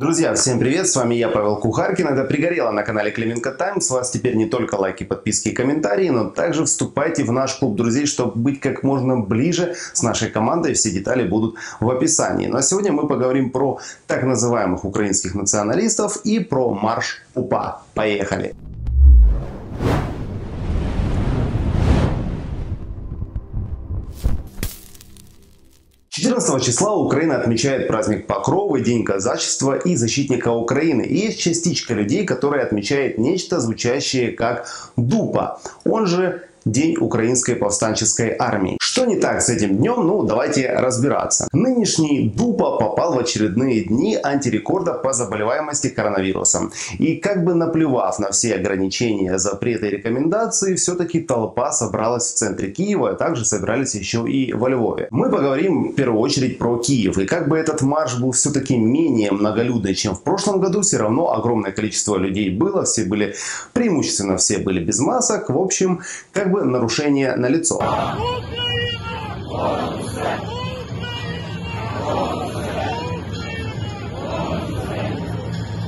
Друзья, всем привет, с вами я, Павел Кухаркин, это «Пригорело» на канале Клименко Тайм. С вас теперь не только лайки, подписки и комментарии, но также вступайте в наш клуб друзей, чтобы быть как можно ближе с нашей командой. Все детали будут в описании. Ну а сегодня мы поговорим про так называемых украинских националистов и про марш УПА. Поехали! 14 числа Украина отмечает праздник Покрова, День казачества и защитника Украины. И есть частичка людей, которая отмечает нечто звучащее как Дупа, он же День Украинской повстанческой армии. Что не так с этим днем? Ну, давайте разбираться. Нынешний Дупа попал в очередные дни антирекорда по заболеваемости коронавирусом. И как бы наплевав на все ограничения, запреты и рекомендации, все-таки толпа собралась в центре Киева, а также собирались еще и во Львове. Мы поговорим в первую очередь про Киев. И как бы этот марш был все-таки менее многолюдный, чем в прошлом году, все равно огромное количество людей было, все были, преимущественно все были без масок. В общем, как бы нарушение на лицо.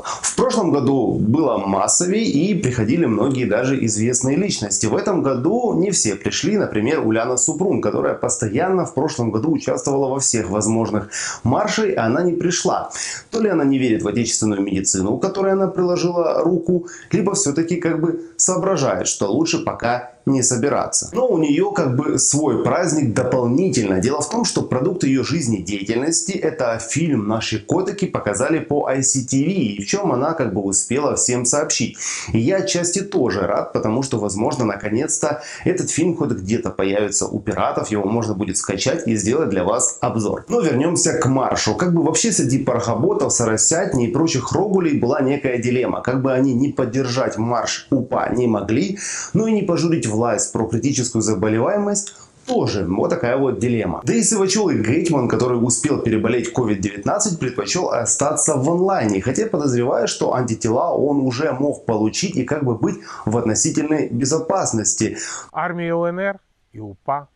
В прошлом году было массовее и приходили многие даже известные личности. В этом году не все пришли, например, Уляна Супрун, которая постоянно в прошлом году участвовала во всех возможных маршах, и она не пришла. То ли она не верит в отечественную медицину, у которой она приложила руку, либо все-таки как бы соображает, что лучше пока не собираться. Но у нее как бы свой праздник дополнительно. Дело в том, что продукт ее жизнедеятельности это фильм «Наши котики» показали по ICTV. И в чем она как бы успела всем сообщить. И я отчасти тоже рад, потому что возможно наконец-то этот фильм хоть где-то появится у пиратов. Его можно будет скачать и сделать для вас обзор. Но вернемся к маршу. Как бы вообще среди пархоботов, соросятни и прочих рогулей была некая дилемма. Как бы они не поддержать марш УПА не могли, но и не пожурить власть про критическую заболеваемость, тоже вот такая вот дилемма. Да и Сивачел и Гейтман, который успел переболеть COVID-19, предпочел остаться в онлайне. Хотя подозреваю, что антитела он уже мог получить и как бы быть в относительной безопасности. Армія УНР і УПА,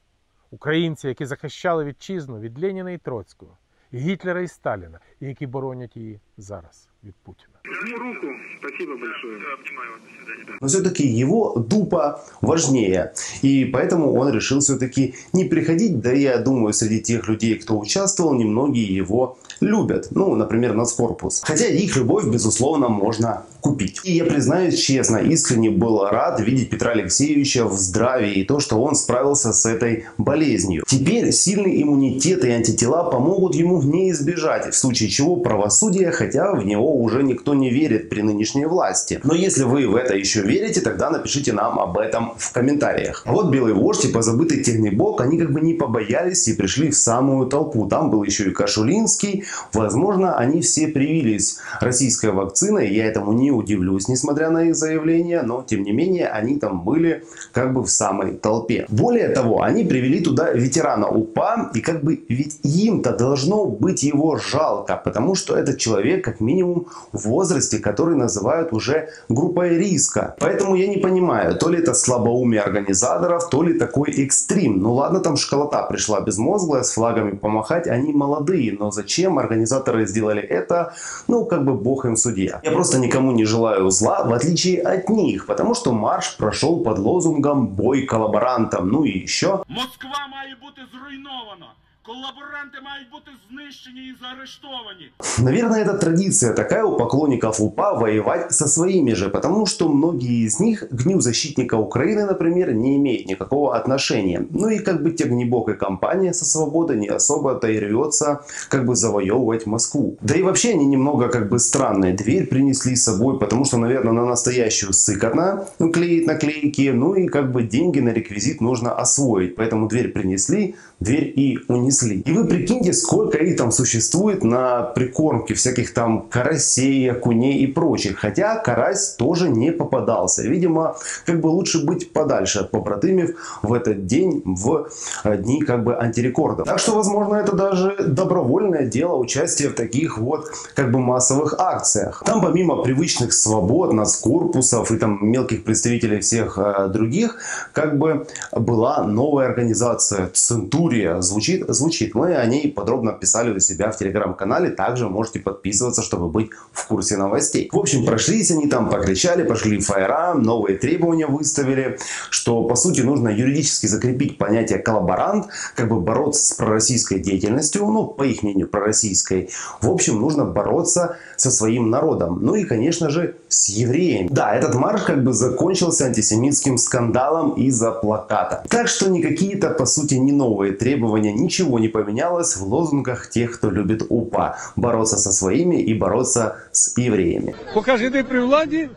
українці, які захищали вітчизну від Леніна і Троцького, і Гітлера і Сталіна, і які боронять її зараз від Путіна. Жму руку. Спасибо большое. Обнимаю вас. До свидания. Но все-таки его дупа важнее. И поэтому он решил все-таки не приходить. Да я думаю, среди тех людей, кто участвовал, немногие его любят. Ну, например, Нацкорпус. Хотя их любовь, безусловно, можно купить. И я признаюсь честно, искренне был рад видеть Петра Алексеевича в здравии и то, что он справился с этой болезнью. Теперь сильный иммунитет и антитела помогут ему не избежать, в случае чего правосудие, хотя в него уже никто не верит при нынешней власти. Но если вы в это еще верите, тогда напишите нам об этом в комментариях. А вот Белый Вождь и позабытый Технибок, они как бы не побоялись и пришли в самую толпу. Там был еще и Кашулинский. Возможно, они все привились российской вакциной, я этому не удивлюсь, несмотря на их заявления, но тем не менее они там были как бы в самой толпе. Более того, они привели туда ветерана УПА, и как бы ведь им-то должно быть его жалко, потому что этот человек как минимум в возрасте, который называют уже группой риска. Поэтому я не понимаю, то ли это слабоумие организаторов, то ли такой экстрим. Ну ладно, там школота пришла безмозглая, с флагами помахать, они молодые, но зачем организаторы сделали это? Ну, как бы бог им судья. Я просто никому не желаю зла, в отличие от них, потому что марш прошел под лозунгом «Бой коллаборантам». Ну и еще Москва має бути зруйнована. Колаборанти мають бути знищені і заарештовані. Наверное, это традиция такая у поклонников УПА воевать со своими же, потому что многие из них к Дню Защитника Украины, например, не имеют никакого отношения. Ну и как бы Тегнебок и компания со свободой не особо-то и рвется как бы завоевывать Москву. Да и вообще они немного как бы странные. Дверь принесли с собой, потому что, наверное, на настоящую сыкотно ну, клеить наклейки, ну и как бы деньги на реквизит нужно освоить. Поэтому дверь принесли, дверь и унесли. И вы прикиньте, сколько их там существует на прикормке всяких там карасей, окуней и прочих. Хотя карась тоже не попадался. Видимо, как бы лучше быть подальше от побратымев в этот день, в дни как бы антирекордов. Так что, возможно, это даже добровольное дело участия в таких вот как бы массовых акциях. Там помимо привычных свобод, нацкорпусов и там мелких представителей всех э, других, как бы была новая организация Центурия. Звучит, звучит звучит. Мы о ней подробно писали у себя в телеграм-канале. Также можете подписываться, чтобы быть в курсе новостей. В общем, прошлись они там, покричали, пошли фаера, новые требования выставили, что по сути нужно юридически закрепить понятие коллаборант, как бы бороться с пророссийской деятельностью, ну, по их мнению, пророссийской. В общем, нужно бороться со своим народом. Ну и, конечно же, с евреями. Да, этот марш как бы закончился антисемитским скандалом из-за плаката. Так что никакие-то, по сути, не новые требования, ничего не поменялось в лозунгах тех, кто любит УПА. Бороться со своими и бороться с евреями. Поки жиди при владі,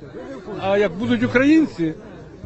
а як будуть українці,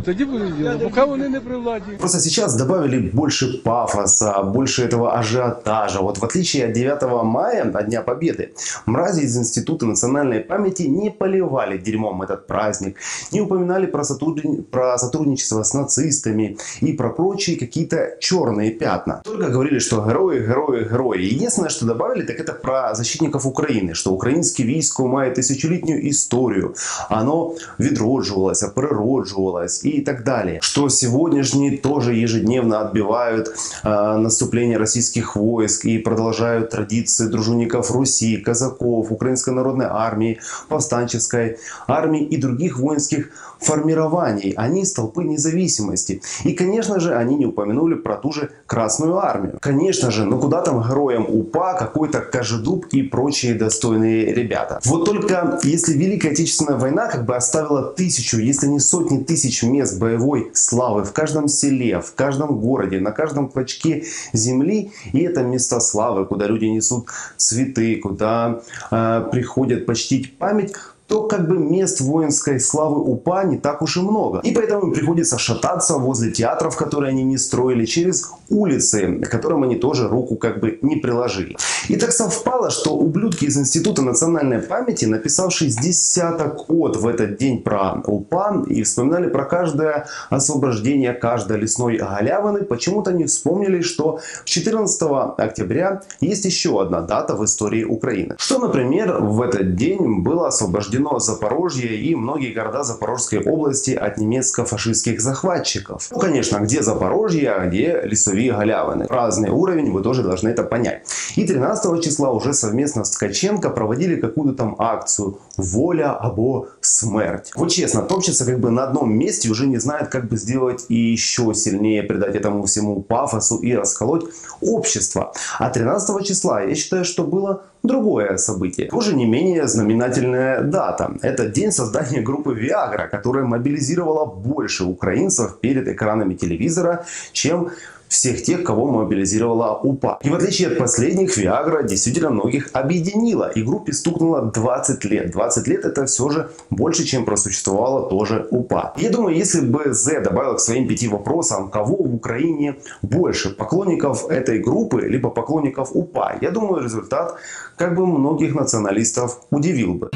тоді буде діло. Поки вони не при владі. Просто сейчас добавили больше пафоса, больше этого ажиотажа. Вот в отличие от 9 мая, от Дня Победы, мрази из Института национальной памяти не поливали дерьмом этот праздник, не упоминали про, сотрудни- про сотрудничество с нацистами и про прочие какие-то черные пятна. Только говорили, что герои, герои, герои. Единственное, что добавили, так это про защитников Украины, что украинское військо має тысячелетнюю историю, оно відроджувалось, природжувалось и так далее. Что сегодняшние тоже ежедневно отбивают э, наступление российских войск и продолжают традиции дружинников Руси, казаков, Украинской народной армии, повстанческой армии и других воинских формирований. Они из толпы независимости. И, конечно же, они не упомянули про ту же Красную армию. Конечно же, ну куда там героям УПА, какой-то Кожедуб и прочие достойные ребята. Вот только если Великая Отечественная война как бы оставила тысячу, если не сотни тысяч мест боевой славы в каждом селе, в каждом городе, на каждом клочке земли, и это места славы, куда люди несут цветы, куда э, приходят почтить память, то как бы мест воинской славы УПА не так уж и много. И поэтому им приходится шататься возле театров, которые они не строили, через улицы, к которым они тоже руку как бы не приложили. И так совпало, что ублюдки из Института национальной памяти, написавшие с десяток от в этот день про УПА и вспоминали про каждое освобождение каждой лесной галявины, почему-то не вспомнили, что 14 октября есть еще одна дата в истории Украины. Что, например, в этот день было освобождено Запорожье и многие города Запорожской области от немецко-фашистских захватчиков. Ну, конечно, где Запорожье, а где лесовые галявины. Разный уровень, вы тоже должны это понять. И 13 числа уже совместно с Ткаченко проводили какую-то там акцию «Воля або смерть». Вот честно, топчется как бы на одном месте, уже не знает, как бы сделать и еще сильнее придать этому всему пафосу и расколоть общество. А 13 числа, я считаю, что было другое событие. Тоже не менее знаменательная дата. Это день создания группы Viagra, которая мобилизировала больше украинцев перед экранами телевизора, чем всех тех, кого мобилизировала УПА. И в отличие от последних, Viagra действительно многих объединила. И группе стукнуло 20 лет. 20 лет это все же больше, чем просуществовала тоже УПА. Я думаю, если бы З добавил к своим пяти вопросам, кого в Украине больше, поклонников этой группы, либо поклонников УПА, я думаю, результат как бы многих националистов удивил бы.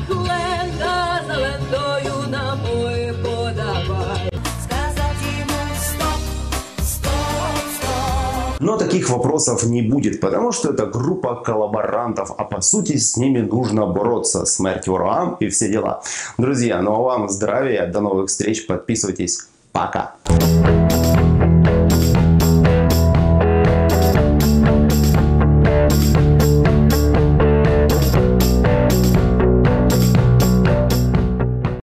Но таких вопросов не будет, потому что это группа коллаборантов, а по сути с ними нужно бороться. Смерть ворогам и все дела. Друзья, ну а вам здравия, до новых встреч, подписывайтесь, пока.